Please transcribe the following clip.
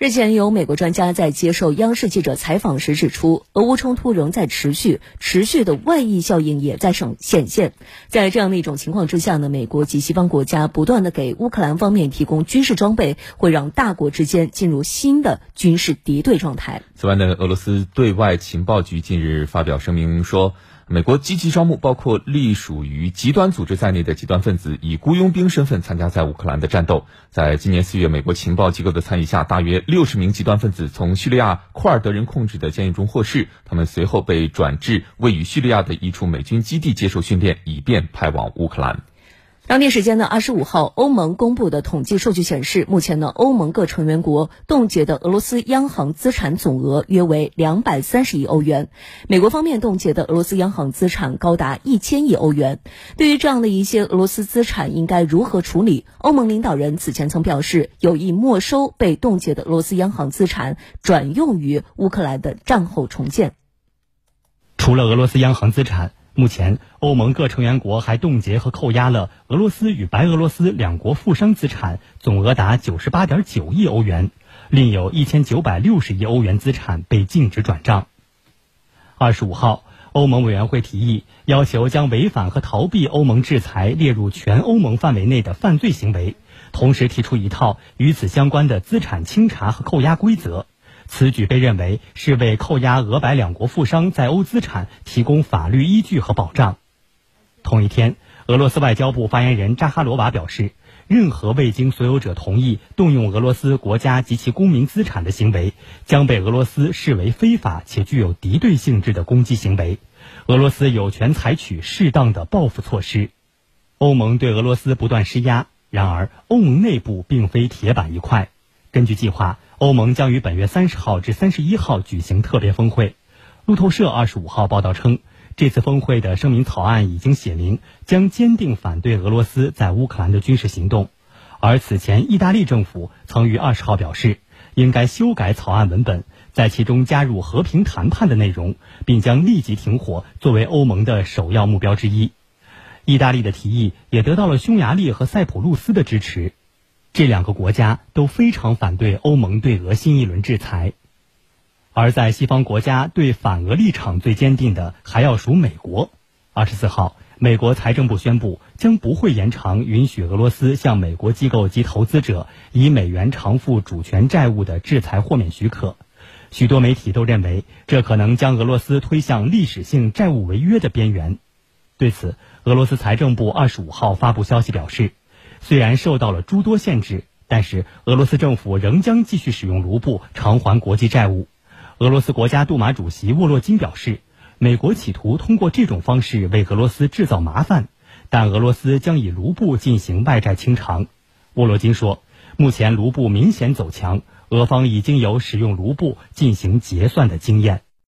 日前，有美国专家在接受央视记者采访时指出，俄乌冲突仍在持续，持续的外溢效应也在显显现。在这样的一种情况之下呢，美国及西方国家不断的给乌克兰方面提供军事装备，会让大国之间进入新的军事敌对状态。此外呢，俄罗斯对外情报局近日发表声明说。美国积极招募包括隶属于极端组织在内的极端分子，以雇佣兵身份参加在乌克兰的战斗。在今年四月，美国情报机构的参与下，大约六十名极端分子从叙利亚库尔德人控制的监狱中获释，他们随后被转至位于叙利亚的一处美军基地接受训练，以便派往乌克兰。当地时间的二十五号，欧盟公布的统计数据显示，目前呢，欧盟各成员国冻结的俄罗斯央行资产总额约为两百三十亿欧元。美国方面冻结的俄罗斯央行资产高达一千亿欧元。对于这样的一些俄罗斯资产，应该如何处理？欧盟领导人此前曾表示，有意没收被冻结的俄罗斯央行资产，转用于乌克兰的战后重建。除了俄罗斯央行资产。目前，欧盟各成员国还冻结和扣押了俄罗斯与白俄罗斯两国富商资产，总额达九十八点九亿欧元，另有一千九百六十亿欧元资产被禁止转账。二十五号，欧盟委员会提议要求将违反和逃避欧盟制裁列入全欧盟范围内的犯罪行为，同时提出一套与此相关的资产清查和扣押规则。此举被认为是为扣押俄白两国富商在欧资产提供法律依据和保障。同一天，俄罗斯外交部发言人扎哈罗娃表示，任何未经所有者同意动用俄罗斯国家及其公民资产的行为，将被俄罗斯视为非法且具有敌对性质的攻击行为。俄罗斯有权采取适当的报复措施。欧盟对俄罗斯不断施压，然而欧盟内部并非铁板一块。根据计划。欧盟将于本月三十号至三十一号举行特别峰会。路透社二十五号报道称，这次峰会的声明草案已经写明将坚定反对俄罗斯在乌克兰的军事行动。而此前，意大利政府曾于二十号表示，应该修改草案文本，在其中加入和平谈判的内容，并将立即停火作为欧盟的首要目标之一。意大利的提议也得到了匈牙利和塞浦路斯的支持。这两个国家都非常反对欧盟对俄新一轮制裁，而在西方国家对反俄立场最坚定的，还要数美国。二十四号，美国财政部宣布将不会延长允许俄罗斯向美国机构及投资者以美元偿付主权债务的制裁豁免许可。许多媒体都认为，这可能将俄罗斯推向历史性债务违约的边缘。对此，俄罗斯财政部二十五号发布消息表示。虽然受到了诸多限制，但是俄罗斯政府仍将继续使用卢布偿还国际债务。俄罗斯国家杜马主席沃洛金表示，美国企图通过这种方式为俄罗斯制造麻烦，但俄罗斯将以卢布进行外债清偿。沃洛金说，目前卢布明显走强，俄方已经有使用卢布进行结算的经验。